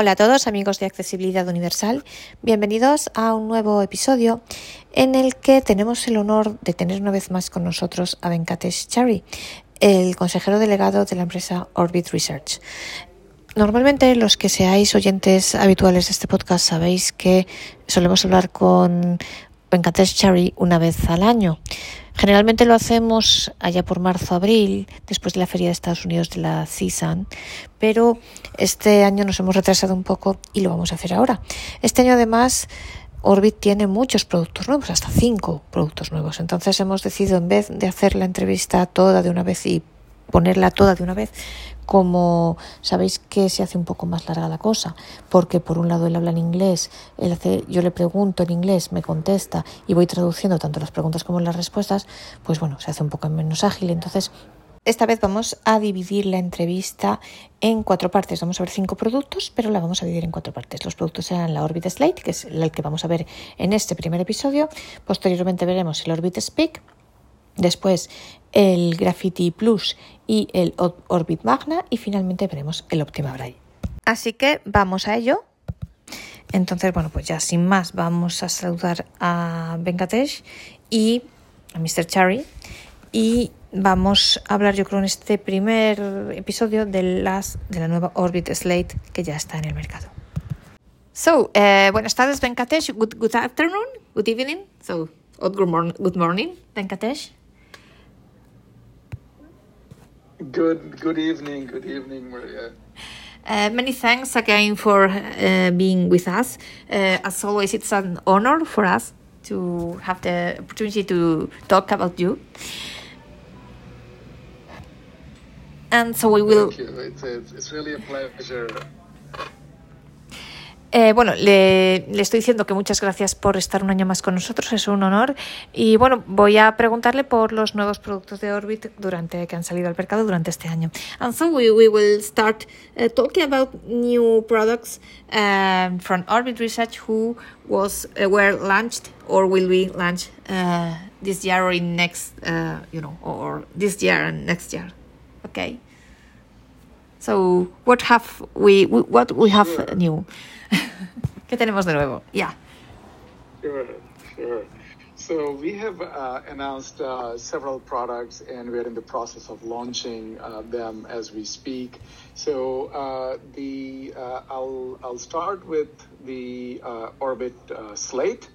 Hola a todos amigos de Accesibilidad Universal, bienvenidos a un nuevo episodio en el que tenemos el honor de tener una vez más con nosotros a Venkatesh Chari, el consejero delegado de la empresa Orbit Research. Normalmente los que seáis oyentes habituales de este podcast sabéis que solemos hablar con Venkatesh Chari una vez al año. Generalmente lo hacemos allá por marzo-abril, después de la feria de Estados Unidos de la CISAN, pero este año nos hemos retrasado un poco y lo vamos a hacer ahora. Este año además Orbit tiene muchos productos nuevos, hasta cinco productos nuevos. Entonces hemos decidido en vez de hacer la entrevista toda de una vez y ponerla toda de una vez, como sabéis que se hace un poco más larga la cosa, porque por un lado él habla en inglés, él hace, yo le pregunto en inglés, me contesta y voy traduciendo tanto las preguntas como las respuestas, pues bueno, se hace un poco menos ágil. Entonces, esta vez vamos a dividir la entrevista en cuatro partes. Vamos a ver cinco productos, pero la vamos a dividir en cuatro partes. Los productos serán la Orbit Slate, que es el que vamos a ver en este primer episodio. Posteriormente veremos el Orbit Speak, después el Graffiti Plus y el Orbit Magna y finalmente veremos el Optima Braille. Así que vamos a ello. Entonces, bueno, pues ya sin más vamos a saludar a Venkatesh y a Mr. Chari y vamos a hablar yo creo en este primer episodio de, las, de la nueva Orbit Slate que ya está en el mercado. So, uh, buenas tardes Venkatesh, good, good afternoon, good evening, so, good, morning, good morning Venkatesh. Good, good evening, good evening, Maria. Uh, many thanks again for uh, being with us. Uh, as always, it's an honor for us to have the opportunity to talk about you. And so we will. Thank you. It's, it's, it's really a pleasure Eh, bueno, le, estoy diciendo que muchas gracias por estar un año más con nosotros, es un honor. Y bueno, voy a preguntarle por los nuevos productos de Orbit durante que han salido al mercado durante este año. And so we, will start uh, talking about new products um, from Orbit Research who was uh, were launched or will be launched uh, this year or in next, uh, you know, or this year and next year. Okay. So what have we, what we have new? ¿Qué tenemos de nuevo? Yeah. Sure, sure. So we have uh, announced uh, several products, and we're in the process of launching uh, them as we speak. So uh, the uh, I'll I'll start with the uh, Orbit Slate.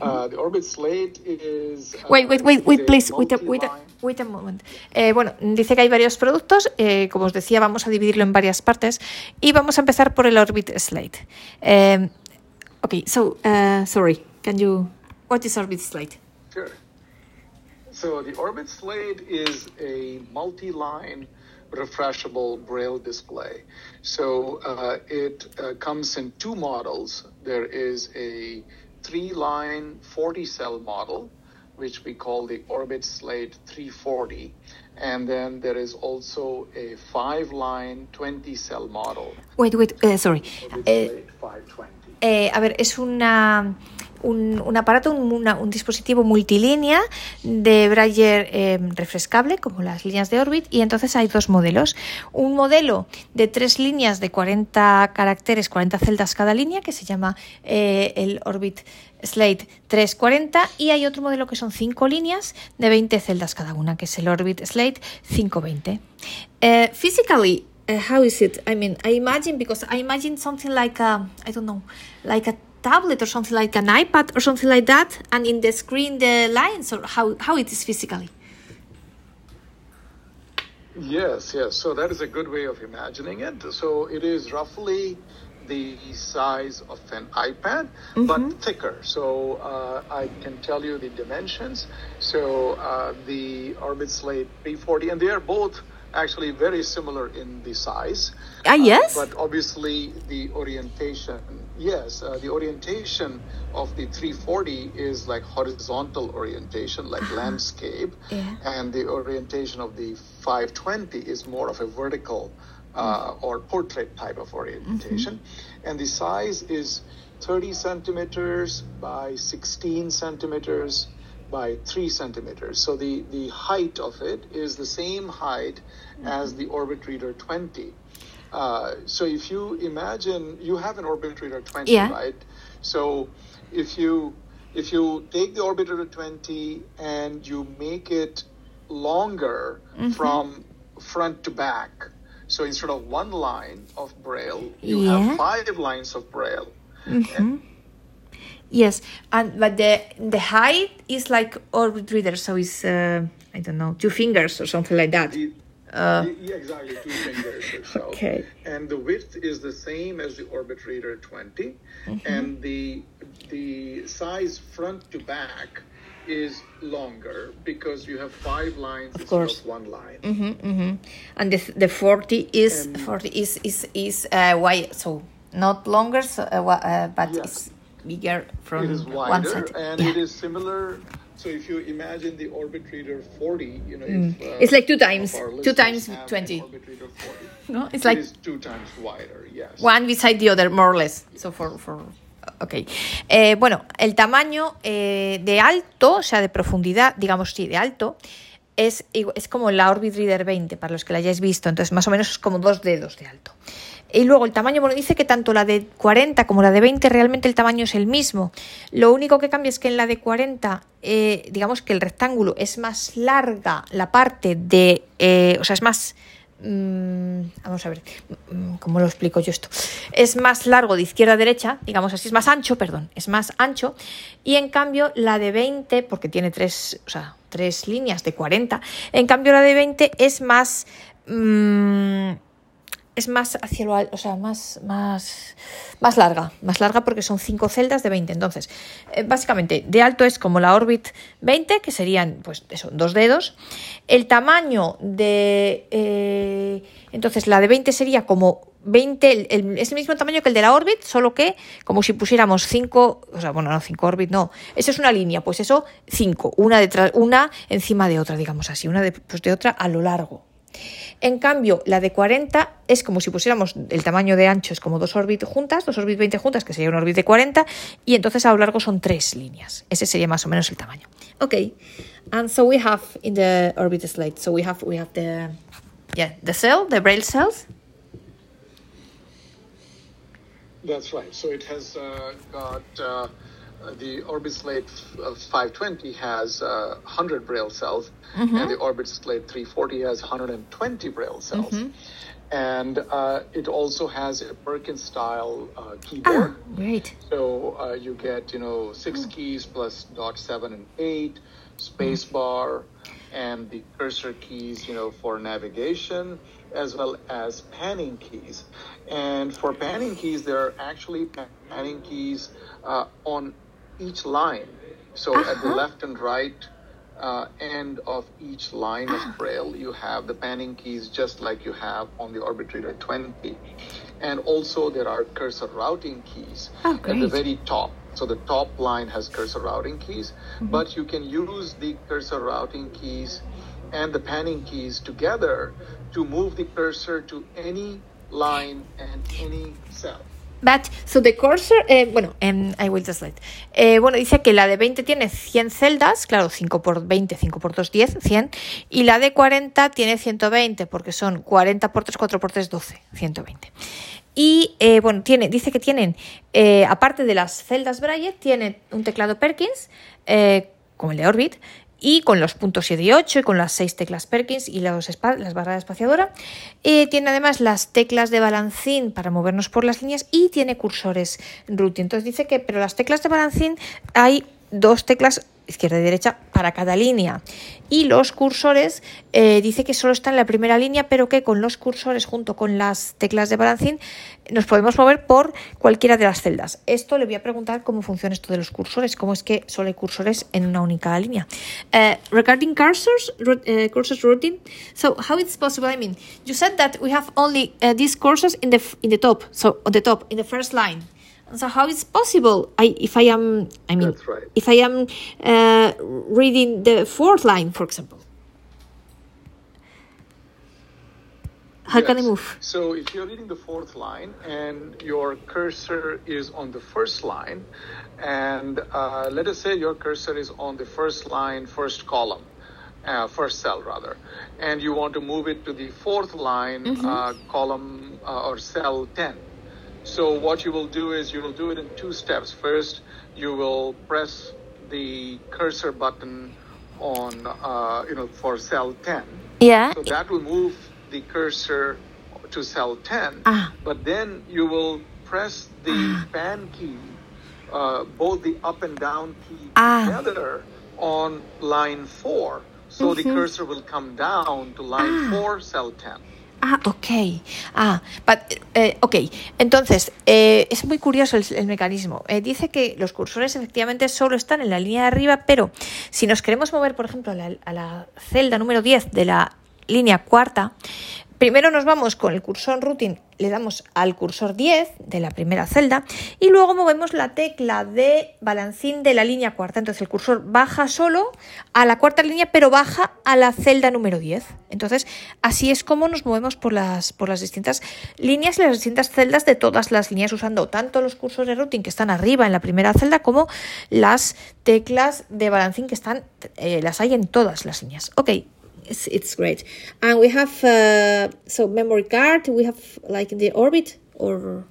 Uh, the Orbit Slate is uh, Wait, wait, wait, wait, please, wait a, wait a, wait a moment. Eh, bueno, dice que hay varios productos, eh, como os decía, vamos a dividirlo en varias partes y vamos a empezar por el Orbit Slate. Eh, ok, so, uh, sorry, can you, what is Orbit Slate? Sure. So the Orbit Slate is a multi-line refreshable braille display. So uh, it uh, comes in two models. There is a three-line 40-cell model, which we call the Orbit Slate 340. And then there is also a five-line 20-cell model, Wait, wait, eh, sorry. Orbit Slate 520. Eh, a ver, es una, un, un aparato, un, dispositivo multilínea de Braille eh, refrescable, como las líneas de Orbit, y entonces hay dos modelos. Un modelo de tres líneas de 40 caracteres, 40 celdas cada línea, que se llama eh, el Orbit Slate 340, y hay otro modelo que son cinco líneas de 20 celdas cada una, que es el Orbit Slate 520. Eh, physically, uh, how is it? I mean, I imagine because I imagine something like a, I don't know, like a tablet or something like an iPad or something like that, and in the screen the lines or how how it is physically. Yes, yes. So that is a good way of imagining it. So it is roughly the size of an iPad, but thicker. So uh, I can tell you the dimensions. So uh, the Orbit Slate 340, and they are both actually very similar in the size. Ah, yes? but obviously the orientation, yes, uh, the orientation of the 340 is like horizontal orientation, like landscape, Yeah. and the orientation of the 520 is more of a vertical uh, or portrait type of orientation. And the size is 30 centimeters by 16 centimeters by 3 centimeters. So the, the height of it is the same height as the Orbit Reader 20. Uh, so if you imagine you have an orbit reader 20, Yeah. right? So if you if you take the orbit reader 20 and you make it longer Mm-hmm. from front to back, so instead of one line of braille, you Yeah. have five lines of braille. Yes, and but the the height is like orbit reader, so it's uh, I don't know two fingers or something like that. The- Uh, yeah, exactly, two fingers or so. Okay. And the width is the same as the Orbit Reader 20, Mm-hmm. and the the size front to back is longer because you have five lines of course. one line. and the the forty is And- forty is is is uh, wide, so not longer, so, uh, uh, but Yes. it's bigger from It is one wider, side. and Yeah. it is similar. So if you imagine the Orbit Reader 40, you know, if, uh, Mm. It's like two some times- two times have an 20. Orbit Reader 40. No, it's It like two times wider. Yes. one beside the other, more or less. So for, for ok. Eh, bueno, el tamaño eh, de alto, o sea, de profundidad, digamos sí, de alto, es, es como la Orbit Reader 20, para los que la hayáis visto. Entonces, más o menos es como dos dedos de alto. Y luego el tamaño, bueno, dice que tanto la de 40 como la de 20 realmente el tamaño es el mismo. Lo único que cambia es que en la de 40, eh, digamos que el rectángulo es más larga la parte de, eh, o sea, es más... mm, vamos a ver, mm, ¿cómo lo explico yo esto? Es más largo de izquierda a derecha, digamos así, es más ancho, perdón, es más ancho. Y en cambio la de 20, porque tiene tres, o sea, tres líneas de 40, en cambio la de 20 es más... mm, es más hacia lo alto, o sea, más, más, más larga, más larga porque son cinco celdas de 20. Entonces, eh, básicamente, de alto es como la Orbit 20, que serían, pues, eso, dos dedos. El tamaño de, eh, entonces, la de 20 sería como 20, el- es el mismo tamaño que el de la Orbit, solo que como si pusiéramos 5, o sea, bueno, no 5 Orbit, no, eso es una línea, pues eso 5, una detrás, una encima de otra, digamos así, una de, pues de otra a lo largo. En cambio, la de 40 es como si pusiéramos el tamaño de ancho, es como dos Orbit juntas, dos Orbit 20 juntas, que sería un Orbit de 40, y entonces a lo largo son tres líneas. Ese sería más o menos el tamaño. Ok, and so we have in the Orbit slate, so we have, we have the, yeah, the cell, the braille cells. That's right. So it has uh, got uh, the Orbit Slate uh, 520 has uh, 100 braille cells, and the Orbit Slate 340 has 120 braille cells. And uh, it also has a Perkins style uh, keyboard. Ah, great. So uh, you get, you know, six keys plus dot seven and eight, space bar, and the cursor keys, you know, for navigation, as well as panning keys. And for panning keys, there are actually panning keys uh, on each line. So at the Uh-huh. left and right uh, end of each line of braille, you have the panning keys just like you have on the Orbit Reader 20. And also there are cursor routing keys Oh, at the very top. So the top line has cursor routing keys, but you can use the cursor routing keys and the panning keys together to move the cursor to any line and any cell. But, so the cursor, eh, bueno, em, I will translate. Eh, bueno, dice que la de 20 tiene 100 celdas, claro, 5 por 20, 5 por 2, 10, 100. Y la de 40 tiene 120, porque son 40 por 3, 4 por 3, 12, 120. Y eh, bueno, tiene, dice que tienen, eh, aparte de las celdas Braille, tiene un teclado Perkins, eh, como el de Orbit, y con los puntos 7 y 8 y con las 6 teclas Perkins y las barras de espaciadora. Eh, tiene además las teclas de balancín para movernos por las líneas y tiene cursores routing. Entonces dice que, pero las teclas de balancín hay dos teclas izquierda y derecha para cada línea. Y los cursores, eh, dice que solo está en la primera línea, pero que con los cursores junto con las teclas de balancín nos podemos mover por cualquiera de las celdas. Esto le voy a preguntar cómo funciona esto de los cursores, cómo es que solo hay cursores en una única línea. Eh, regarding cursors, eh, cursors routing, so how it's possible? I mean, you said that we have only uh, these cursors in the in the top, so on the top in the first line. So how is possible? I if I am, I mean, right. if I am uh, reading the fourth line, for example, how can I move? So if you're reading the fourth line and your cursor is on the first line, and uh, let us say your cursor is on the first line, first column, uh, first cell rather, and you want to move it to the fourth line uh, column uh, or cell 10. So what you will do is you will do it in two steps. First, you will press the cursor button on, uh, you know, for cell 10. Yeah. So that will move the cursor to cell 10. Ah. But then you will press the span key, uh, both the up and down key Ah. together on line 4. So the cursor will come down to line 4, cell 10. Ah, ok. Ah, but, eh, ok. Entonces, eh, es muy curioso el, mecanismo. Eh, dice que los cursores efectivamente solo están en la línea de arriba, pero si nos queremos mover, por ejemplo, a la, a la celda número 10 de la línea cuarta, primero nos vamos con el cursor routing, le damos al cursor 10 de la primera celda y luego movemos la tecla de balancín de la línea cuarta. Entonces el cursor baja solo a la cuarta línea, pero baja a la celda número 10. Entonces así es como nos movemos por las, por las distintas líneas y las distintas celdas de todas las líneas, usando tanto los cursores routing que están arriba en la primera celda como las teclas de balancín que están, eh, las hay en todas las líneas. Ok, it's, it's great. And we have uh, so memory card. We have like the orbit or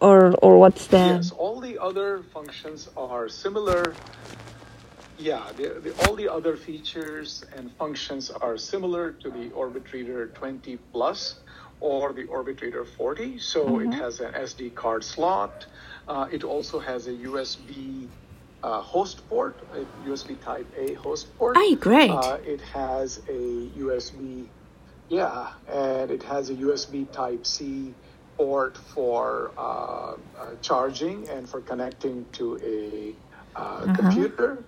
or or what's the Yes, all the other functions are similar. Yeah, the, the, all the other features and functions are similar to the Orbit Reader 20 Plus or the Orbit Reader 40. So it has an SD card slot. Uh, it also has a USB uh, host port, a USB Type A host port. Aye, great. Uh, it has a USB, yeah, and it has a USB Type C port for uh, uh, charging and for connecting to a uh, computer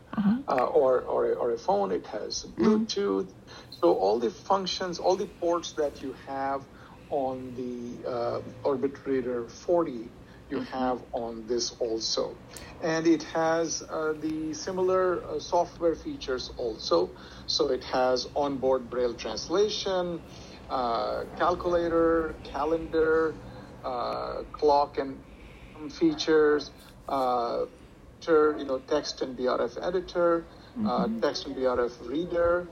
uh, or, or, a, or a phone. It has Bluetooth. So all the functions, all the ports that you have on the uh, Orbit Reader 40, you have on this also. And it has uh, the similar uh, software features also. So it has onboard Braille translation, uh, calculator, calendar, uh, clock and features, uh, ter- you know, text and BRF editor, uh, text and BRF reader,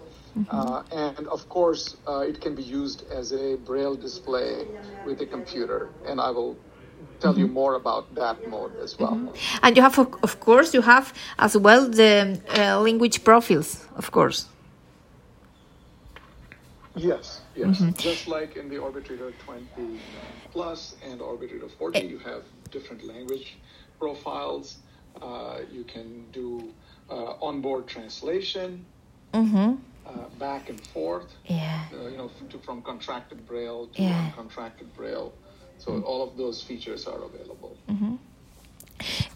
uh, and of course, uh, it can be used as a braille display with a computer. And I will tell you more about that mode as well. and you have of course you have as well the uh, language profiles, of course. Yes, yes. Just like in the Orbit 20 Plus and Orbit 40, you have different language profiles. Uh, you can do uh, onboard translation, Mm-hmm. uh, back and forth. Yeah. uh, you know, to, from contracted braille to Yeah. uncontracted braille. So all of those features are available.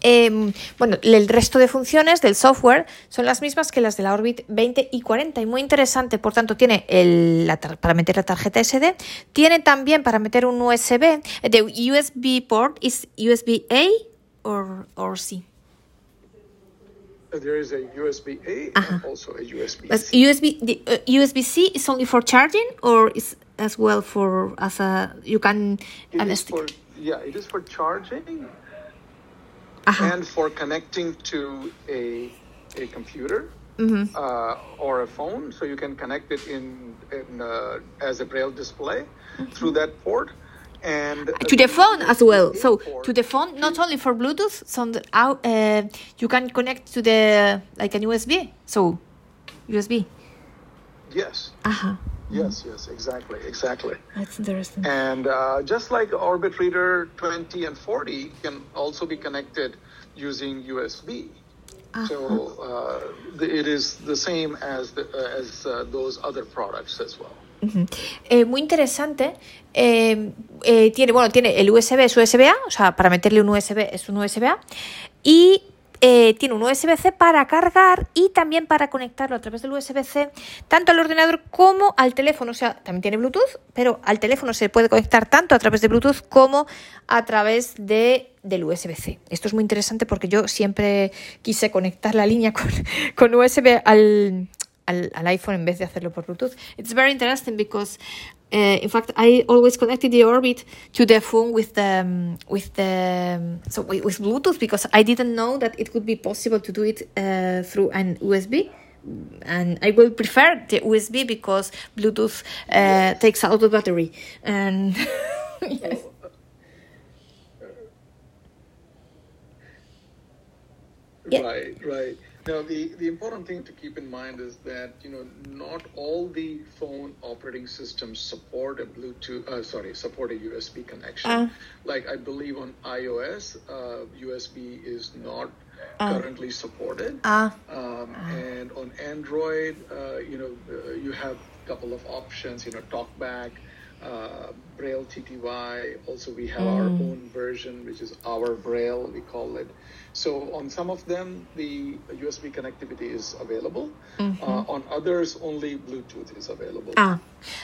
Eh, bueno, el resto de funciones del software son las mismas que las de la Orbit 20 y 40 y muy interesante. Por tanto, tiene el, la tar- para meter la tarjeta SD, tiene también para meter un USB. The USB port is USB A or, or C. There is a USB A and also a USB But C. USB the uh, USB C is only for charging or is as well for as a you can It is for, yeah, it is for charging Ajá. and for connecting to a, a computer Mm-hmm. uh, or a phone. So you can connect it in, in uh, as a braille display through that port. And to the phone as well. So to the phone, not only for Bluetooth, so out, uh, you can connect to the like an USB. So USB. yes, Aha, yes, yes, exactly, exactly. that's interesting. And uh, just like Orbit Reader 20 and 40 can also be connected using USB. So uh, the, it is the same as the, uh, as uh, those other products as well. Eh, muy interesante. Eh, eh, tiene, bueno, tiene el USB, es USB-A, o sea, para meterle un USB es un USB-A. Y eh, tiene un USB-C para cargar y también para conectarlo a través del USB-C, tanto al ordenador como al teléfono. O sea, también tiene Bluetooth, pero al teléfono se puede conectar tanto a través de Bluetooth como a través de, del USB-C. Esto es muy interesante porque yo siempre quise conectar la línea con, con USB al, al, al iPhone en vez de hacerlo por Bluetooth. It's very interesting because, uh, in fact, I always connected the Orbit to the phone with the um, with the um, so with, with Bluetooth because I didn't know that it could be possible to do it uh, through an USB. and I will prefer the USB because Bluetooth uh, takes out the battery. And yes. Right, right. Now, the, the important thing to keep in mind is that, you know, not all the phone operating systems support a Bluetooth, uh, sorry, support a USB connection. Uh, like, I believe on iOS, uh, USB is not uh, currently supported. Uh, um, and on Android, uh, you know, uh, you have a couple of options, you know, TalkBack, uh, Braille TTY. Also, we have mm. our own version, which is our Braille, we call it. So on some of them, the USB connectivity is available. Uh, on others, only Bluetooth is available. Ah,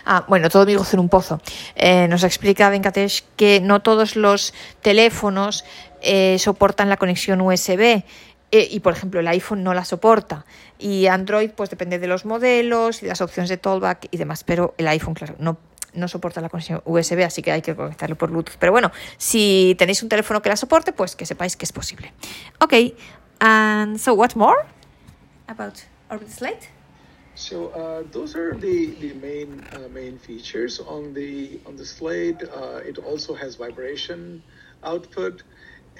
ah bueno, todo mi gozo en un pozo. Eh, nos explica Venkatesh que no todos los teléfonos eh, soportan la conexión USB. Eh, y por ejemplo el iPhone no la soporta y Android pues depende de los modelos y las opciones de Tollback y demás pero el iPhone claro no no soporta la conexión USB, así que hay que conectarlo por Bluetooth. Pero bueno, si tenéis un teléfono que la soporte, pues que sepáis que es posible. Ok, and so what more about Orbit Slate? So uh, those are the the main uh, main features on the on the Slate. Uh, it also has vibration output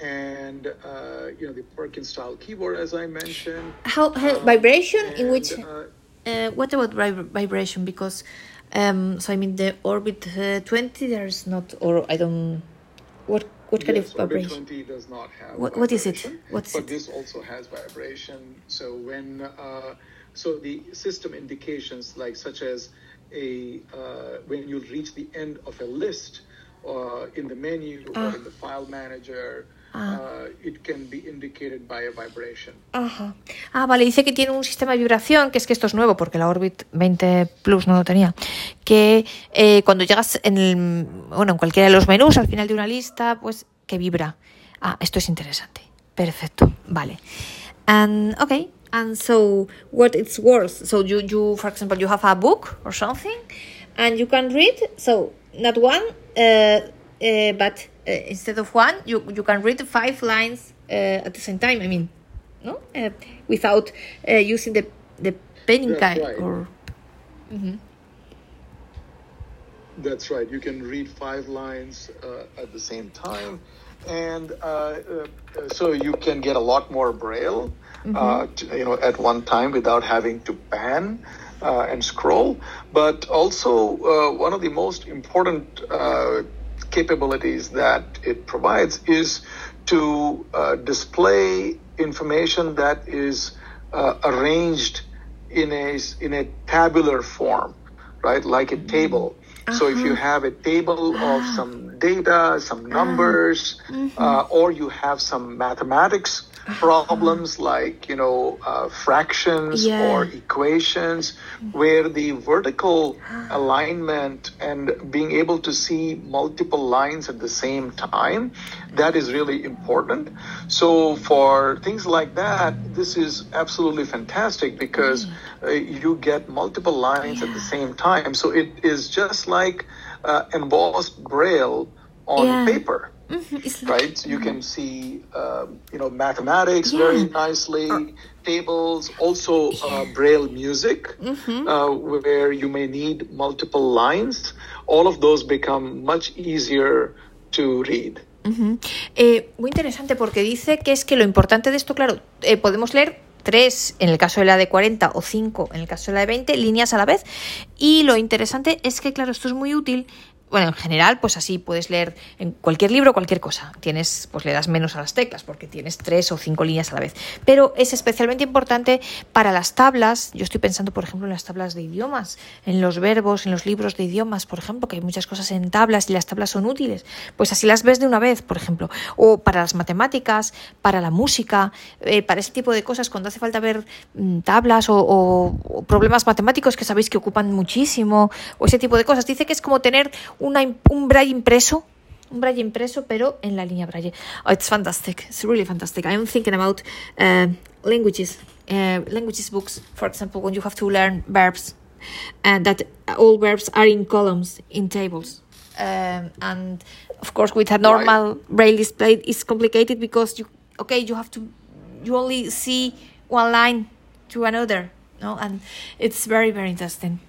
and uh, you know the Perkins style keyboard as I mentioned. How, how um, vibration and, in which? Uh, uh, what about vibration? Because um, so I mean the Orbit uh, 20, there's not, or I don't. What what kind yes, of vibration? Orbit 20 does not have. What, what is it? What's but it? this also has vibration. So when uh, so the system indications like such as a uh, when you reach the end of a list uh, in the menu or ah. in the file manager Ah. Uh, it can be indicated by a vibration. Ajá. Ah, vale, dice que tiene un sistema de vibración, que es que esto es nuevo, porque la Orbit 20 Plus no lo tenía, que eh, cuando llegas en, el, bueno, en cualquiera de los menús, al final de una lista, pues que vibra. Ah, esto es interesante. Perfecto, vale. And, okay, and so what it's worth. So you, you, for example, you have a book or something, and you can read, so not one, uh, uh, but uh, instead of one, you, you can read five lines uh, at the same time. I mean, no, uh, without uh, using the the penning guide right. or. Mm-hmm. That's right. You can read five lines uh, at the same time, and so you can get a lot more braille, mm-hmm. to, you know, at one time without having to pan. Uh, and scroll. But also, uh, one of the most important uh, capabilities that it provides is to uh, display information that is uh, arranged in a in a tabular form, right? Like a table. Uh-huh. So if you uh-huh. have a table of some data, some numbers, uh-huh. uh, or you have some mathematics problems like you know uh, fractions yeah. or equations where the vertical alignment and being able to see multiple lines at the same time that is really important so for things like that this is absolutely fantastic because mm. uh, you get multiple lines yeah. at the same time so it is just like uh, embossed braille on yeah. paper Mm-hmm. right? So you can see, um, you know, mathematics yeah. very nicely, uh, tables, also uh, Braille music, mm-hmm. uh, where you may need multiple lines. All of those become much easier to read. Uh-huh. Eh, muy interesante porque dice que es que lo importante de esto, claro, eh, podemos leer tres en el caso de la de 40 o cinco en el caso de la de 20 líneas a la vez. Y lo interesante es que claro esto es muy útil bueno, en general, pues así puedes leer en cualquier libro cualquier cosa. Tienes, pues le das menos a las teclas porque tienes tres o cinco líneas a la vez. Pero es especialmente importante para las tablas. Yo estoy pensando, por ejemplo, en las tablas de idiomas, en los verbos, en los libros de idiomas, por ejemplo, que hay muchas cosas en tablas y las tablas son útiles. Pues así las ves de una vez, por ejemplo. O para las matemáticas, para la música, eh, para ese tipo de cosas, cuando hace falta ver mm, tablas o problemas matemáticos que sabéis que ocupan muchísimo, o ese tipo de cosas. Dice que es como tener una, un braille impreso un braille impreso, pero en la línea braille. Oh, it's fantastic. It's really fantastic. I'm thinking about uh, languages, uh, languages books, for example, when you have to learn verbs, and that all verbs are in columns, in tables. Um, and of course, with a normal braille display, it's complicated because you, okay, you have to, you only see one line to another no and it's very very interesting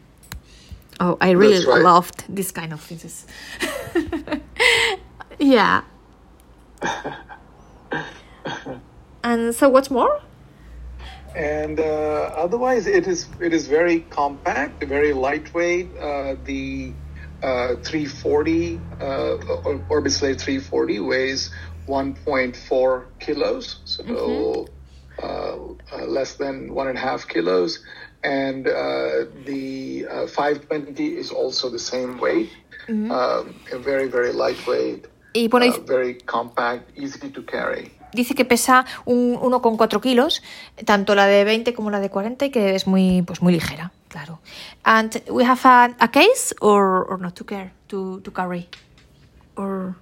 oh i really right. loved this kind of things yeah. And so what's more? And uh, otherwise it is it is very compact very lightweight. Uh, the uh, 340 uh, Orbit Slate 340 weighs 1.4 kilos so Mm-hmm. uh, uh, less than one and a half kilos and uh, the uh, 520 is also the same weight Mm-hmm. um, very very lightweight y bueno uh, very compact easy to carry dice que pesa un 1,4 kilos, tanto la de 20 como la de 40, y que es muy, pues muy ligera, claro. And we have a, a case or, or not to care to, to carry? Or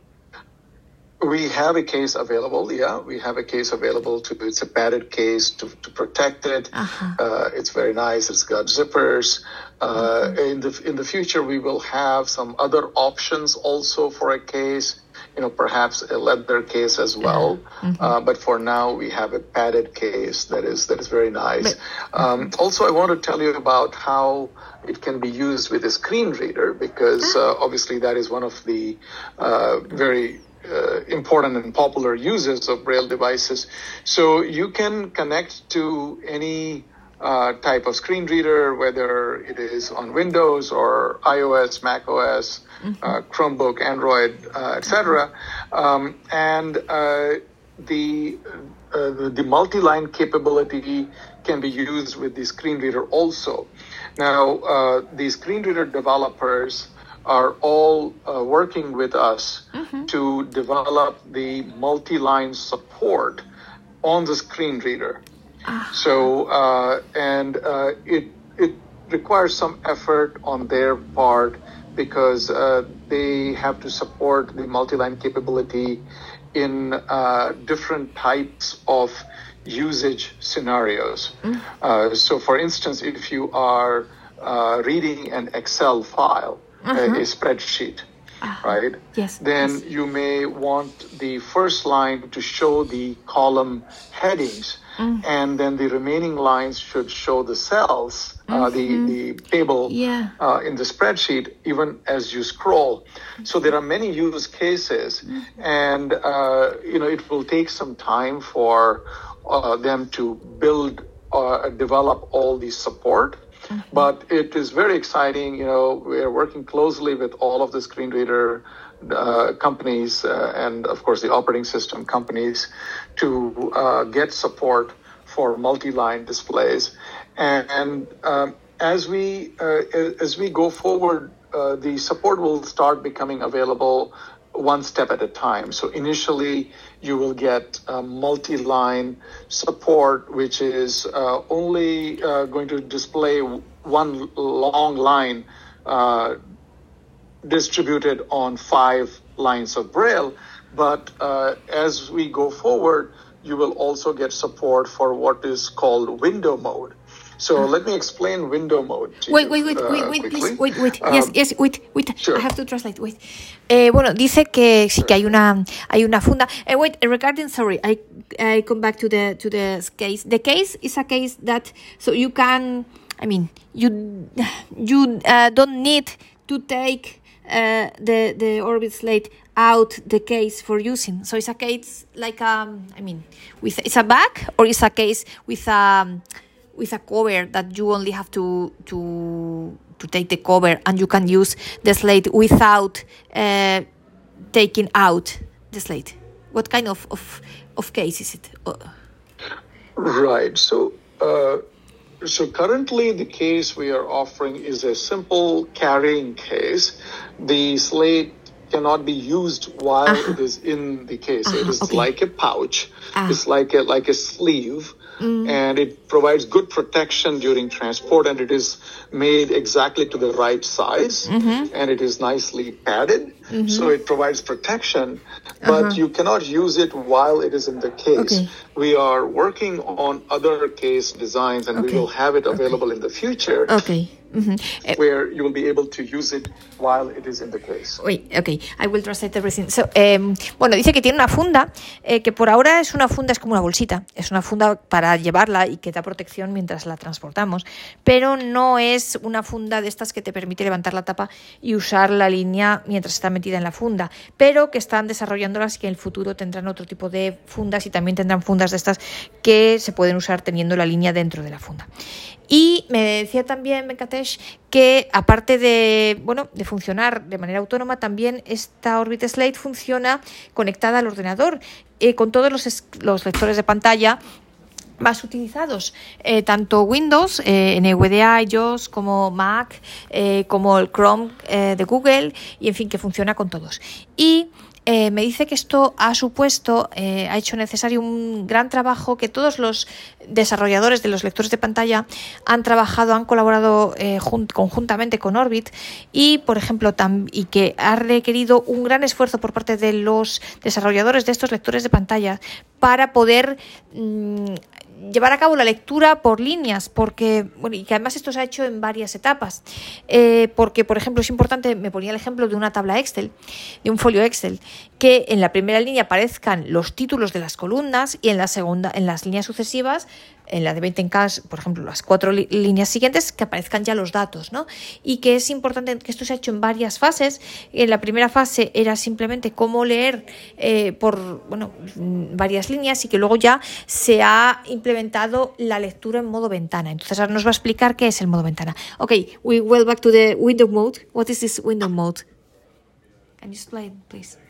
We have a case available. Yeah, we have a case available. To it's a padded case to, to protect it. Uh-huh. Uh, it's very nice. It's got zippers. Uh, In the in the future, we will have some other options also for a case. You know, perhaps a leather case as well. Uh, but for now, we have a padded case that is that is very nice. Um, also, I want to tell you about how it can be used with a screen reader because uh, obviously that is one of the uh, very uh, important and popular uses of Braille devices. So you can connect to any uh, type of screen reader, whether it is on Windows or iOS, Mac OS, uh, Chromebook, Android, uh, etc. Um, and uh, the, uh, the the multi-line capability can be used with the screen reader also. Now, uh, the screen reader developers are all uh, working with us to develop the multi-line support on the screen reader. So, uh, and uh, it it requires some effort on their part because uh, they have to support the multi-line capability in uh, different types of usage scenarios. Uh, so, for instance, if you are uh, reading an Excel file, a, a spreadsheet, right? Yes, Then yes. you may want the first line to show the column headings, and then the remaining lines should show the cells, uh, the the table Yeah. uh, in the spreadsheet, even as you scroll. So there are many use cases, and uh, you know it will take some time for uh, them to build, uh, develop all the support. But it is very exciting. You know, we are working closely with all of the screen reader uh, companies uh, and, of course, the operating system companies to uh, get support for multi-line displays. And, and um, as we uh, as we go forward, uh, the support will start becoming available one step at a time. So initially, you will get uh, multi-line support, which is uh, only uh, going to display one long line uh, distributed on five lines of Braille. But uh, as we go forward, you will also get support for what is called window mode. So let me explain window mode. Wait, wait, wait, uh, wait, wait, please, wait, wait. Yes, yes, wait, wait. I have to translate. Wait. Eh, bueno, dice que sí que hay una hay una funda. Eh, wait, regarding sorry, I I come back to the to the case. The case is a case that so you can. I mean, you you uh, don't need to take uh, the the orbit slate out the case for using. So it's a case like um I mean with it's a bag or it's a case with um with a cover that you only have to to to take the cover and you can use the slate without uh, taking out the slate. What kind of of, of case is it? Uh, Right. So, uh, so currently the case we are offering is a simple carrying case. The slate cannot be used while it is in the case. it Uh-huh, is okay. like a pouch. Ah. It's like a like a sleeve. Mm-hmm. And it provides good protection during transport, and it is made exactly to the right size, mm-hmm. and it is nicely padded. Mm-hmm. so it provides protection, but uh-huh. you cannot use it while it is in the case. Okay. We are working on other case designs, and Okay. we will have it available in the future Ok. Ujú. Eh, where you will be able to use it while it is in the case. Wait, ok, I will translate everything. So, em, bueno, dice que tiene una funda, eh, que por ahora es una funda, es como una bolsita, es una funda para llevarla y que da protección mientras la transportamos, pero no es una funda de estas que te permite levantar la tapa y usar la línea mientras está metida en la funda, pero que están desarrollándolas y que en el futuro tendrán otro tipo de fundas y también tendrán fundas de estas que se pueden usar teniendo la línea dentro de la funda. Y me decía también Venkatesh que aparte de, bueno, de funcionar de manera autónoma, también esta Orbit Slate funciona conectada al ordenador eh, con todos los, los lectores de pantalla más utilizados, eh, tanto Windows, eh, NVDA, iOS, como Mac, eh, como el Chrome de Google, y en fin, que funciona con todos. Y eh, me dice que esto ha supuesto, eh, ha hecho necesario un gran trabajo que todos los desarrolladores de los lectores de pantalla han trabajado, han colaborado eh, jun- conjuntamente con Orbit y, por ejemplo, y que ha requerido un gran esfuerzo por parte de los desarrolladores de estos lectores de pantalla para poder mm, llevar a cabo la lectura por líneas, porque, bueno, y que además esto se ha hecho en varias etapas. Eh, porque, por ejemplo, es importante, me ponía el ejemplo de una tabla Excel, de un folio Excel, que en la primera línea aparezcan los títulos de las columnas y en la segunda, en las líneas sucesivas, en la de 20 en cash, por ejemplo, las cuatro líneas siguientes, que aparezcan ya los datos, ¿no? Y que es importante que esto se ha hecho en varias fases. En la primera fase era simplemente cómo leer eh, por, bueno, varias líneas y que luego ya se ha implementado la lectura en modo ventana. Entonces ahora nos va a explicar qué es el modo ventana. Ok, we will back to the window mode. What is this window mode? Can you explain, please?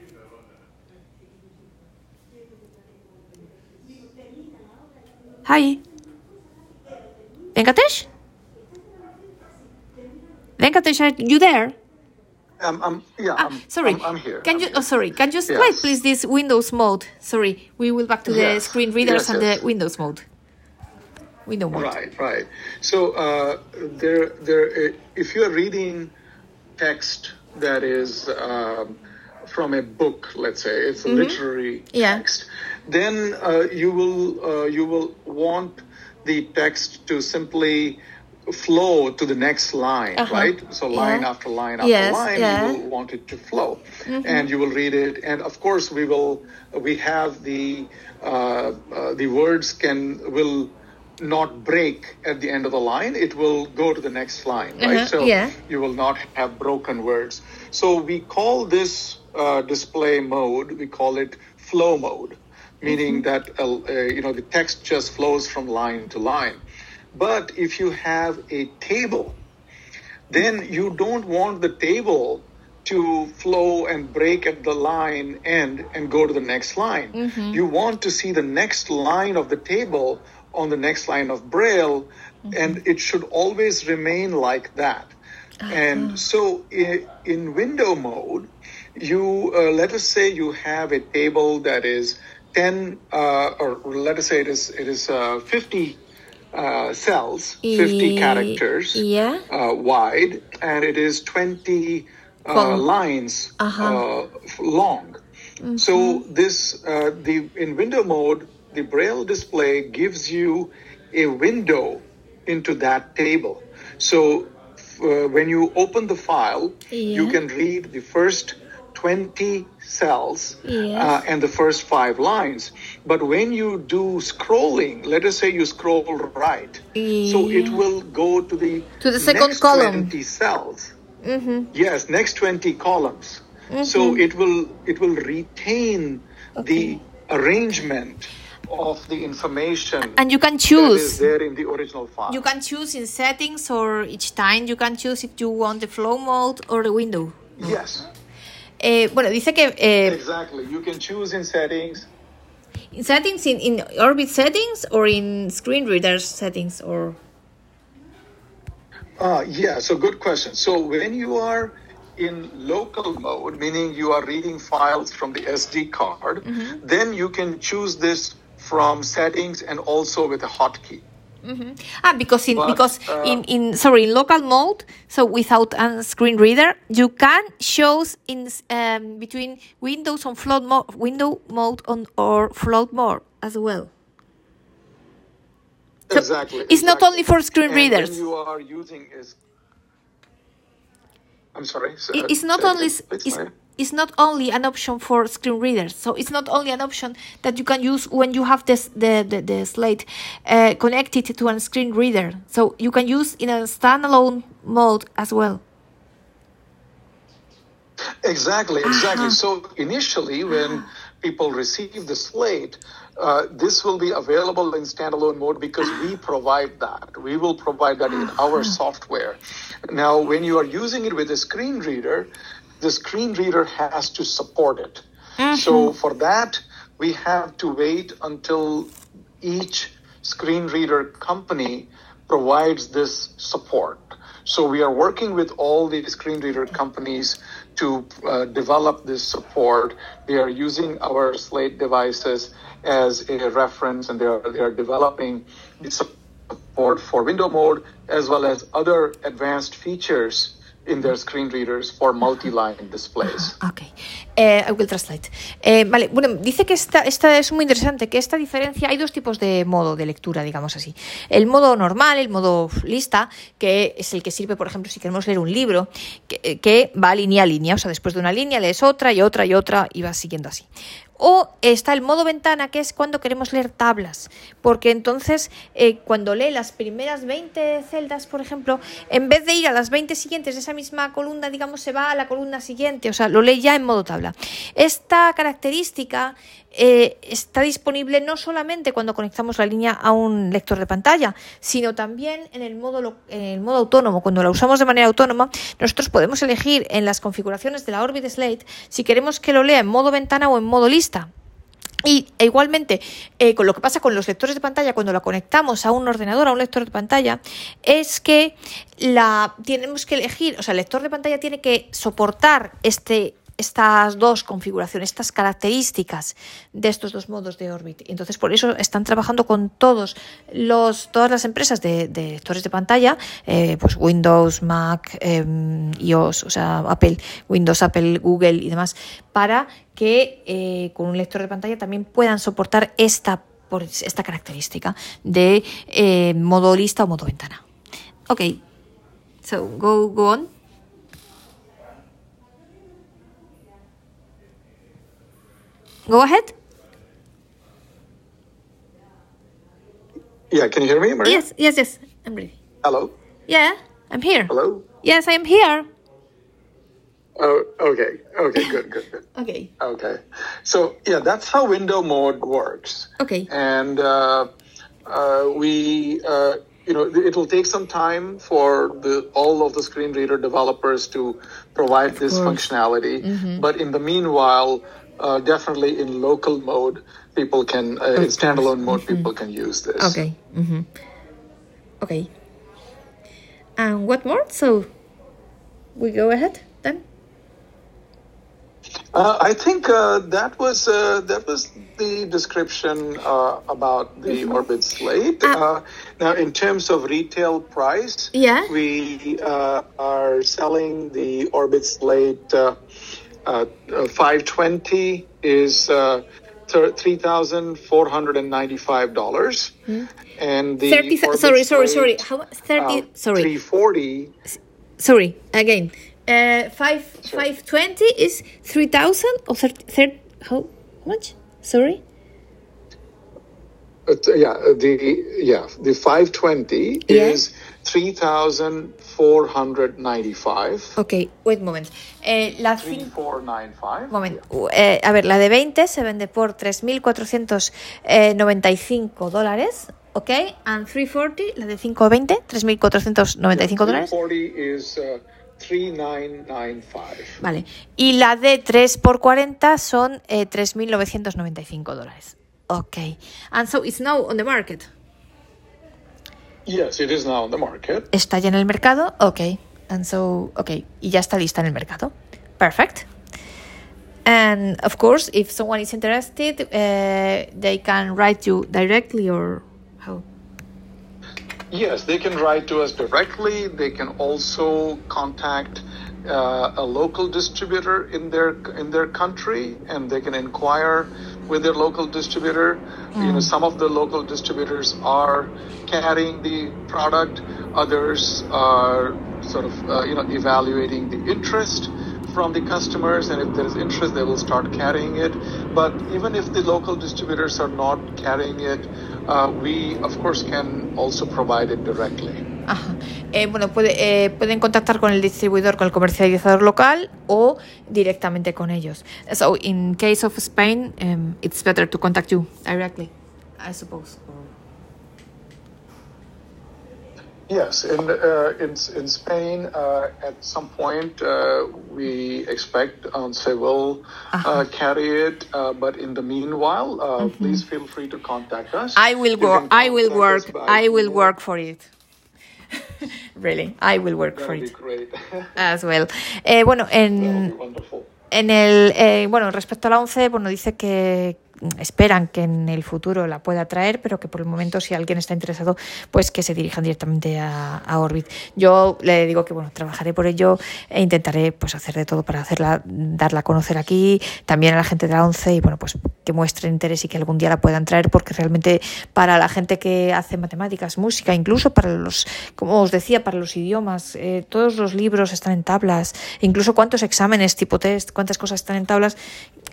Hi. Venkatesh? Venkatesh, are you there? Um, um, yeah, Ah, I'm, sorry. I'm, I'm here. Can I'm you? here. Oh, sorry. Can you explain, Yes. please, this Windows mode? Sorry, we will back to the Yes. screen readers Yes, and the Windows mode. Window mode. Right, right. So uh, there, there. If you're reading text that is um, from a book, let's say it's a literary Mm-hmm. Yeah. text, then uh, you will uh, you will want the text to simply flow to the next line, Uh-huh. right? So line Yeah. after line after Yes, line, yeah. you will want it to flow, and you will read it. And of course, we will we have the uh, uh, the words can will not break at the end of the line. It will go to the next line, right? Uh-huh, So yeah. you will not have broken words. So we call this uh, display mode. We call it flow mode, meaning that uh, uh, you know the text just flows from line to line. But if you have a table, then you don't want the table to flow and break at the line end and go to the next line. You want to see the next line of the table on the next line of Braille, and it should always remain like that. And so i- in window mode, you uh, let us say you have a table that is 10 uh, or let us say it is it is uh, 50 uh, cells, 50 Y- characters yeah. uh, wide, and it is 20 uh, lines Uh-huh. uh, f- long. So this uh, the in window mode, the braille display gives you a window into that table. So uh, when you open the file, you can read the first 20 cells Yes. uh, and the first five lines. But when you do scrolling, let us say you scroll right, so it will go to the To the second next column. 20 cells. Mm-hmm. Yes, next 20 columns. So it will it will retain the arrangement of the information And you can that is choose. there in the original file. You can choose in settings or each time you can choose if you want the flow mode or the window. yes, Eh, bueno, dice que eh, exactly. You can choose in settings. in settings, in, in Orbit settings or in screen readers settings or. Uh, yeah, so good question. So when you are in local mode, meaning you are reading files from the SD card, then you can choose this from settings and also with a hotkey. Ah, because in But, because uh, in in sorry in local mode, so without a screen reader, you can choose in um, between Windows on float mode, window mode on or float mode as well. So exactly. it's not only for screen And readers. You are using is, I'm sorry. s- It- it's not only it's, It's not only an option for screen readers. So it's not only an option that you can use when you have this the the, the slate uh, connected to a screen reader. So you can use in a standalone mode as well. Exactly, exactly. So initially, when people receive the slate, uh, this will be available in standalone mode because we provide that. We will provide that in our software. Now, when you are using it with a screen reader, the screen reader has to support it. So for that, we have to wait until each screen reader company provides this support. So we are working with all the screen reader companies to uh, develop this support. They are using our Slate devices as a reference, and they are they are developing the support for window mode as well as other advanced features in their screen readers for multi-line displays. Ok, eh, I will translate. Eh, vale, bueno, dice que esta, esta es muy interesante, que esta diferencia, hay dos tipos de modo de lectura, digamos así. El modo normal, el modo lista, que es el que sirve, por ejemplo, si queremos leer un libro, que, que va línea a línea, o sea, después de una línea lees otra y otra y otra y vas siguiendo así. O está el modo ventana, que es cuando queremos leer tablas, porque entonces eh, cuando lee las primeras 20 celdas, por ejemplo, en vez de ir a las 20 siguientes de esa misma columna, digamos, se va a la columna siguiente, o sea, lo lee ya en modo tabla. Esta característica eh, está disponible no solamente cuando conectamos la línea a un lector de pantalla, sino también en el modo, en el modo autónomo. Cuando la usamos de manera autónoma, nosotros podemos elegir en las configuraciones de la Orbit Slate si queremos que lo lea en modo ventana o en modo lista. Y e igualmente, eh, con lo que pasa con los lectores de pantalla cuando la conectamos a un ordenador, a un lector de pantalla, es que la tenemos que elegir, o sea, el lector de pantalla tiene que soportar este estas dos configuraciones, estas características de estos dos modos de Orbit. Entonces, por eso están trabajando con todos los, todas las empresas de, de lectores de pantalla, eh, pues Windows, Mac, eh, iOS, o sea, Apple, Windows, Apple, Google y demás, para que eh, con un lector de pantalla también puedan soportar esta, por esta característica de eh, modo lista o modo ventana. Ok, so go, go on. Go ahead. Yeah, can you hear me, Maria? Yes, yes, yes. I'm ready. Hello? Yeah, I'm here. Hello? Yes, I am here. Oh, okay. Okay, good, good, good. Okay. Okay. So, yeah, that's how window mode works. Okay. And uh, uh, we, uh, you know, it'll take some time for the all of the screen reader developers to provide this course. functionality. But in the meanwhile, uh, definitely in local mode, people can, uh, in standalone mode, people can use this. Okay. Mm-hmm. Okay. And what more? So we go ahead then. Uh, I think uh, that was uh, that was the description uh, about the Orbit Slate. Uh, now, in terms of retail price, Yeah. we uh, are selling the Orbit Slate. Uh, uh, 520 is uh, $3,495. dollars. Hmm. And the 30, sorry, sorry, sorry. How 30 uh, sorry. 340 Sorry, again. Uh, 5 520 is 3,000 or 30, 30 how much? Sorry. Uh, yeah, the yeah, the 520 yeah. is 3,000 3,495. Okay. Wait a moment. Eh, la cin- 3495. Moment. Eh, a ver, la de 20 se vende por 3.495 dólares, ¿ok? And 340, la de 520, 3.495 dólares. 340 is uh, 3995. Vale. Y la de 3 por 40 son eh, 3.995 dólares. Ok. And so it's now on the market. Yes, it is now on the market. Está ya en el mercado. Ok. And so, ok. Y ya está lista en el mercado. Perfect. And of course, if someone is interested, uh, they can write you directly or how? Yes, they can write to us directly. They can also contact uh, a local distributor in their in their country, and they can inquire with their local distributor. Mm. You know, some of the local distributors are carrying the product. Others are sort of uh, you know evaluating the interest from the customers, and if there is interest, they will start carrying it. But even if the local distributors are not carrying it, uh, we of course can also provide it directly. Ajá. Eh, bueno, puede, eh, pueden contactar con el distribuidor, con el comercializador local o directamente con ellos. So, in case of Spain, um, it's better to contact you directly, I suppose. Yes, in uh, in in Spain, uh, at some point uh, we expect ONCE will uh-huh. carry it, uh, but in the meanwhile, mm-hmm. please feel free to contact us. I will work. I will work. I will work for it. really, I will work for it as well. Eh, bueno, en en el eh, bueno respecto a la 11, bueno dice que esperan que en el futuro la pueda traer, pero que por el momento si alguien está interesado, pues que se dirijan directamente a, Orbit. Yo le digo que bueno, trabajaré por ello e intentaré pues hacer de todo para hacerla, darla a conocer aquí, también a la gente de la ONCE y bueno, pues que muestre interés y que algún día la puedan traer, porque realmente para la gente que hace matemáticas, música, incluso para los, como os decía, para los idiomas, eh, todos los libros están en tablas, incluso cuántos exámenes tipo test, cuántas cosas están en tablas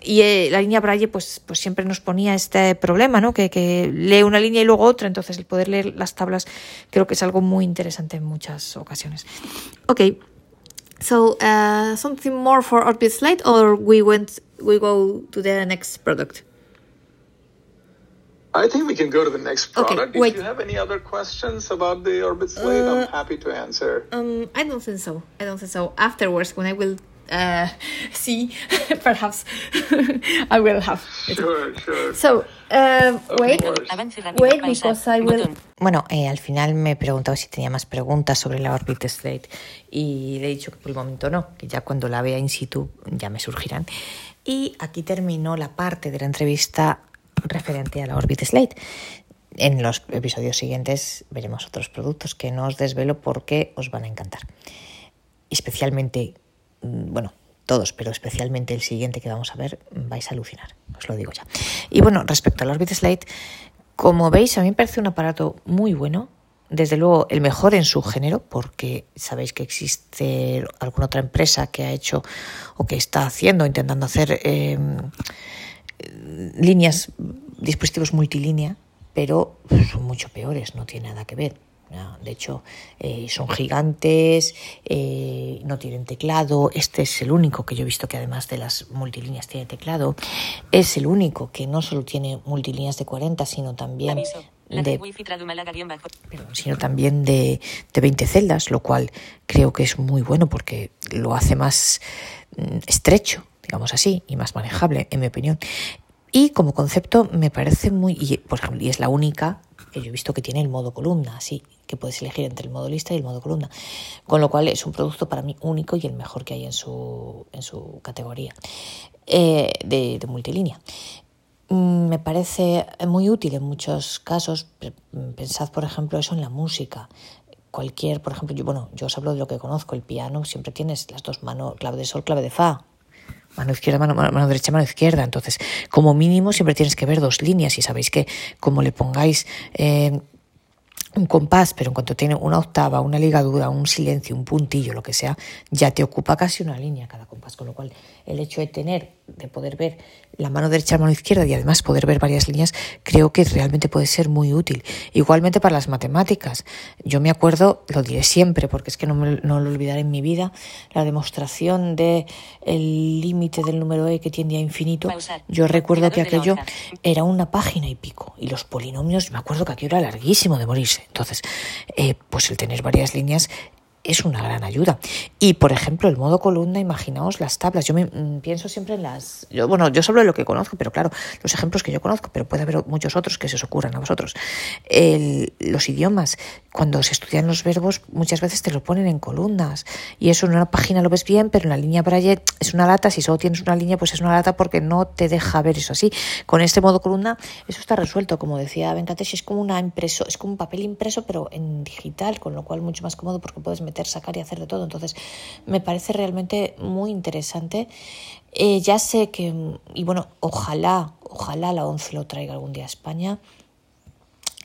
y eh, la línea Braille pues, pues siempre nos ponía este problema, ¿no? Que, que, lee una línea y luego otra, entonces el poder leer las tablas creo que es algo muy interesante en muchas ocasiones. Ok, so uh, something more for Orbit Slate or we went we go to the next product? I think we can go to the next product. Okay, wait. If you have any other questions about the Orbit Slate, uh, I'm happy to answer. Um, I don't think so. I don't think so. Afterwards, when I will uh, see, perhaps I will have. Sure, sure. So, uh, wait, wait, because I will. Bueno, eh, al final me he preguntado si tenía más preguntas sobre la Orbit Slate y le he dicho que por el momento no, que ya cuando la vea in situ ya me surgirán. Y aquí terminó la parte de la entrevista referente a la Orbit Slate. En los episodios siguientes veremos otros productos que no os desvelo porque os van a encantar. Especialmente bueno, todos, pero especialmente el siguiente que vamos a ver, vais a alucinar, os lo digo ya. Y bueno, respecto al Orbit Slate, como veis, a mí me parece un aparato muy bueno, desde luego el mejor en su género, porque sabéis que existe alguna otra empresa que ha hecho o que está haciendo, intentando hacer em, líneas, dispositivos multilínea, pero son mucho peores, no tiene nada que ver. De hecho, eh, son gigantes, eh, no tienen teclado. Este es el único que yo he visto que además de las multilíneas tiene teclado. Es el único que no solo tiene multilíneas de 40, sino también de, sino también de, de 20 celdas, lo cual creo que es muy bueno porque lo hace más mm, estrecho, digamos así, y más manejable, en mi opinión. Y como concepto me parece muy, y, por ejemplo, y es la única que yo he visto que tiene el modo columna, sí, que puedes elegir entre el modo lista y el modo columna, con lo cual es un producto para mí único y el mejor que hay en su, en su categoría eh, de, multilínea. Mm, me parece muy útil en muchos casos. Pensad, por ejemplo, eso en la música. Cualquier, por ejemplo, yo, bueno, yo os hablo de lo que conozco, el piano, siempre tienes las dos manos, clave de sol, clave de fa, mano izquierda, mano, mano, derecha, mano izquierda. Entonces, como mínimo, siempre tienes que ver dos líneas y sabéis que como le pongáis eh, un compás, pero en cuanto tiene una octava, una ligadura, un silencio, un puntillo, lo que sea, ya te ocupa casi una línea cada compás, con lo cual el hecho de tener, de poder ver la mano derecha, la mano izquierda y además poder ver varias líneas, creo que realmente puede ser muy útil. Igualmente para las matemáticas. Yo me acuerdo, lo diré siempre, porque es que no, me, no lo olvidaré en mi vida, la demostración de el límite del número e que tiende a infinito. Yo recuerdo que aquello era una página y pico, y los polinomios, me acuerdo que aquello era larguísimo de morirse. Entonces, eh, pues el tener varias líneas es una gran ayuda. Y, por ejemplo, el modo columna, imaginaos las tablas. Yo me, mm, pienso siempre en las... Yo, bueno, yo solo lo que conozco, pero claro, los ejemplos que yo conozco, pero puede haber muchos otros que se os ocurran a vosotros. los idiomas, cuando se estudian los verbos muchas veces te lo ponen en columnas y eso en una página lo ves bien, pero en la línea Braille es una lata, si solo tienes una línea pues es una lata porque no te deja ver eso así. Con este modo columna eso está resuelto, como decía Venkatesh, es como una impreso, es como un papel impreso pero en digital, con lo cual mucho más cómodo porque puedes meter, sacar y hacer de todo. Entonces me parece realmente muy interesante. Eh, ya sé que, y bueno, ojalá, ojalá la ONCE lo traiga algún día a España.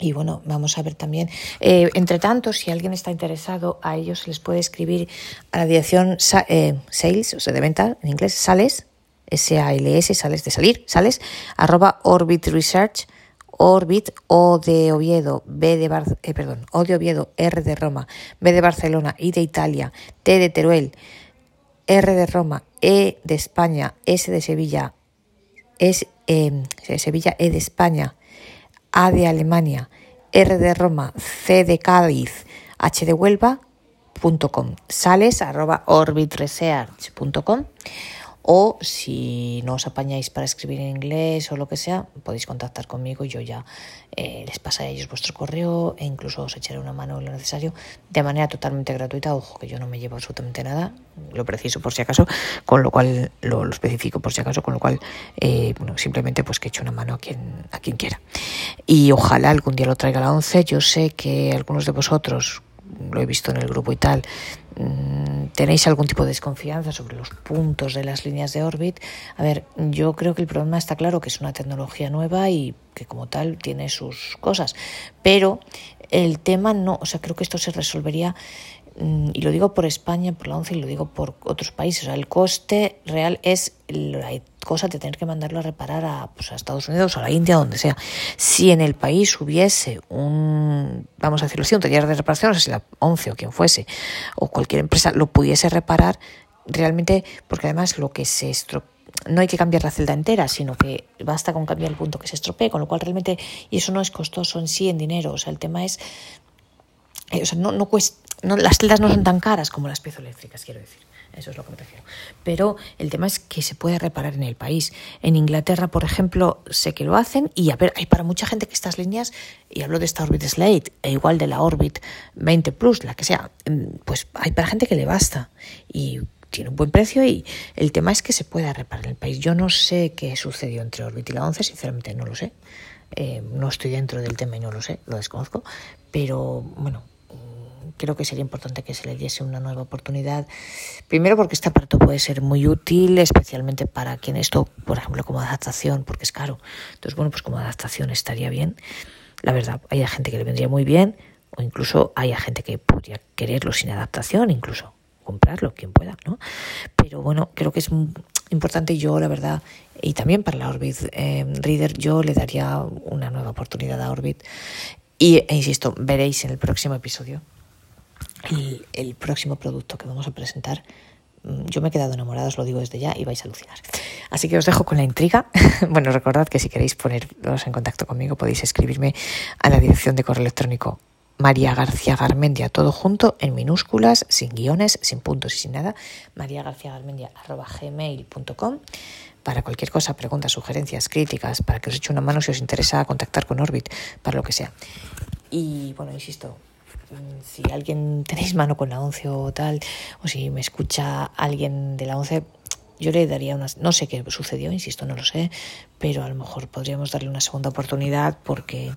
Y bueno, vamos a ver también. Eh, entre tanto, si alguien está interesado, a ellos les puede escribir a la dirección eh, sales, o sea, de venta en inglés, sales, S-A-L-S, sales de salir, sales, arroba Orbit Orbit, O de Oviedo, B de Bar eh, perdón, O de Oviedo, R de Roma, B de Barcelona, I de Italia, T de Teruel, R de Roma, E de España, S de Sevilla, S, de Sevilla, E de España, a de Alemania, R de Roma, C de Cádiz, H de Huelva, .com, sales arroba orbitresearch.com o si no os apañáis para escribir en inglés o lo que sea, podéis contactar conmigo y yo ya eh, les pasaré a ellos vuestro correo e incluso os echaré una mano en lo necesario de manera totalmente gratuita. Ojo, que yo no me llevo absolutamente nada, lo preciso por si acaso, con lo cual lo, especifico por si acaso, con lo cual eh, bueno, simplemente pues que eche una mano a quien, a quien quiera. Y ojalá algún día lo traiga a la 11. Yo sé que algunos de vosotros, lo he visto en el grupo y tal, mm, tenéis algún tipo de desconfianza sobre los puntos de las líneas de Orbit. A ver, yo creo que el problema está claro que es una tecnología nueva y que como tal tiene sus cosas, pero el tema no, o sea, creo que esto se resolvería y lo digo por España, por la ONCE y lo digo por otros países. O sea, el coste real es la cosa de tener que mandarlo a reparar a, pues, Estados Unidos o a la India, donde sea. Si en el país hubiese un, vamos a decirlo así, un taller de reparación, o sea, si la ONCE o quien fuese, o cualquier empresa lo pudiese reparar, realmente, porque además lo que se no hay que cambiar la celda entera, sino que basta con cambiar el punto que se estropee, con lo cual realmente, y eso no es costoso en sí en dinero, o sea, el tema es, eh, o sea, no, no cuesta no, las celdas no son tan caras como las piezoeléctricas, quiero decir. Eso es lo que me refiero. Pero el tema es que se puede reparar en el país. En Inglaterra, por ejemplo, sé que lo hacen y a ver, hay para mucha gente que estas líneas, y hablo de esta Orbit Slate, e igual de la Orbit 20 Plus, la que sea, mm, pues hay para gente que le basta y tiene un buen precio y el tema es que se pueda reparar en el país. Yo no sé qué sucedió entre Orbit y la 11, sinceramente no lo sé. Eh, no estoy dentro del tema y no lo sé, lo desconozco, pero bueno, creo que sería importante que se le diese una nueva oportunidad. Primero porque este aparato puede ser muy útil, especialmente para quien esto, por ejemplo, como adaptación, porque es caro. Entonces, bueno, pues como adaptación estaría bien. La verdad, hay gente que le vendría muy bien, o incluso hay gente que podría quererlo sin adaptación, incluso comprarlo, quien pueda, ¿no? Pero bueno, creo que es importante yo, la verdad, y también para la Orbit eh, Reader, yo le daría una nueva oportunidad a Orbit. Y, e insisto, veréis en el próximo episodio el, próximo producto que vamos a presentar. Mm, yo me he quedado enamorada, os lo digo desde ya y vais a alucinar. Así que os dejo con la intriga. bueno, recordad que si queréis poneros en contacto conmigo podéis escribirme a la dirección de correo electrónico María García Garmendia, todo junto, en minúsculas, sin guiones, sin puntos y sin nada, gmail.com para cualquier cosa, preguntas, sugerencias, críticas, para que os eche una mano si os interesa contactar con Orbit, para lo que sea. Y bueno, insisto, si alguien tenéis mano con la once o tal, o si me escucha alguien de la once, yo le daría una... No sé qué sucedió, insisto, no lo sé, pero a lo mejor podríamos darle una segunda oportunidad porque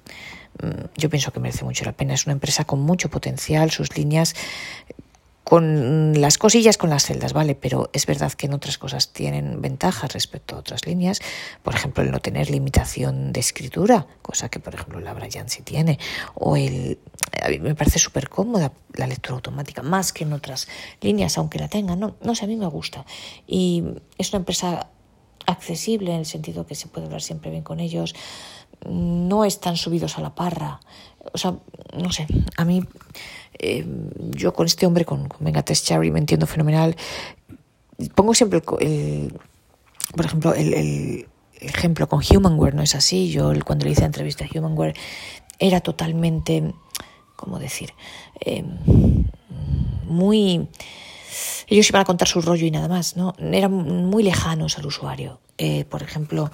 mm, yo pienso que merece mucho la pena. Es una empresa con mucho potencial, sus líneas con las cosillas con las celdas, ¿vale? Pero es verdad que en otras cosas tienen ventajas respecto a otras líneas. Por ejemplo, el no tener limitación de escritura, cosa que, por ejemplo, la Brian sí tiene. O el... A me parece súper cómoda la lectura automática, más que en otras líneas, aunque la tengan. No, no sé, a mí me gusta. Y es una empresa accesible en el sentido que se puede hablar siempre bien con ellos. No están subidos a la parra. O sea, no sé, a mí eh, yo con este hombre, con, con Test Cherry, me entiendo fenomenal. Pongo siempre, el, por ejemplo, el, ejemplo con Humanware, no es así. Yo cuando le hice la entrevista a Humanware era totalmente, ¿cómo decir? Eh, muy... Ellos iban a contar su rollo y nada más, ¿no? Eran muy lejanos al usuario. Eh, por ejemplo,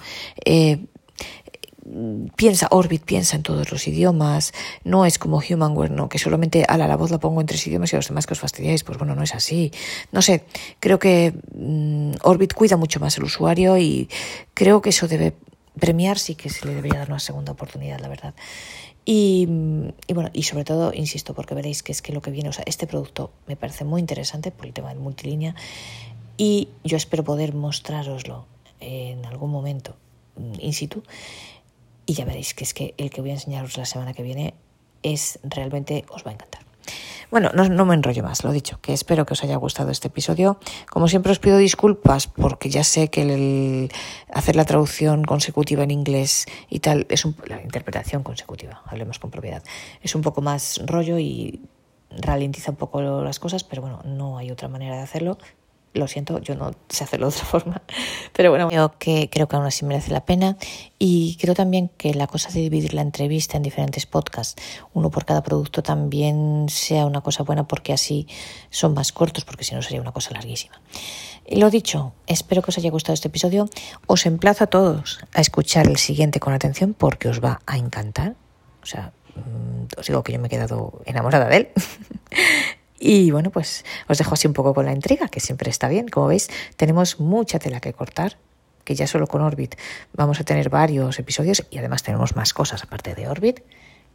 piensa, Orbit piensa en todos los idiomas, no es como Humanware, no, que solamente a la voz la pongo en tres idiomas y a los demás que os fastidiáis, pues bueno, no es así. No sé, creo que mm, Orbit cuida mucho más el usuario y creo que eso debe premiar, sí que se le debería dar una segunda oportunidad, la verdad. Y, y, bueno, y sobre todo, insisto, porque veréis que es que lo que viene, o sea, este producto me parece muy interesante por el tema del multilínea y yo espero poder mostraroslo en algún momento mm, in situ y ya veréis que es que el que voy a enseñaros la semana que viene es realmente os va a encantar. Bueno, no, me enrollo más, lo dicho, que espero que os haya gustado este episodio. Como siempre os pido disculpas porque ya sé que el, hacer la traducción consecutiva en inglés y tal es un, la interpretación consecutiva, hablemos con propiedad, es un poco más rollo y ralentiza un poco las cosas, pero bueno, no hay otra manera de hacerlo. Lo siento, yo no sé hacerlo de otra forma. Pero bueno, creo que, creo que aún así merece la pena. Y creo también que la cosa de dividir la entrevista en diferentes podcasts, uno por cada producto, también sea una cosa buena porque así son más cortos, porque si no sería una cosa larguísima. Y lo dicho, espero que os haya gustado este episodio. Os emplazo a todos a escuchar el siguiente con atención porque os va a encantar. O sea, mm, os digo que yo me he quedado enamorada de él. Y bueno, pues os dejo así un poco con la intriga, que siempre está bien. Como veis, tenemos mucha tela que cortar, que ya solo con Orbit vamos a tener varios episodios y además tenemos más cosas aparte de Orbit.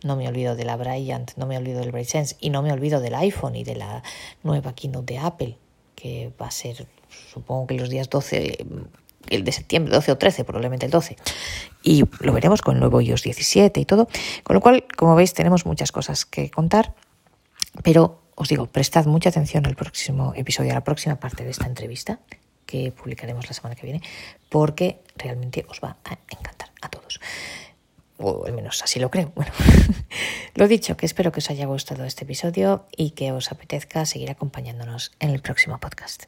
No me olvido de la Bryant, no me olvido del BrainSense y no me olvido del iPhone y de la nueva keynote de Apple, que va a ser, supongo que los días 12, el de septiembre, 12 o 13, probablemente el 12. Y lo veremos con el nuevo iOS 17 y todo. Con lo cual, como veis, tenemos muchas cosas que contar, pero os digo, prestad mucha atención al próximo episodio, a la próxima parte de esta entrevista que publicaremos la semana que viene, porque realmente os va a encantar a todos. O al menos así lo creo. Bueno, lo dicho, que espero que os haya gustado este episodio y que os apetezca seguir acompañándonos en el próximo podcast.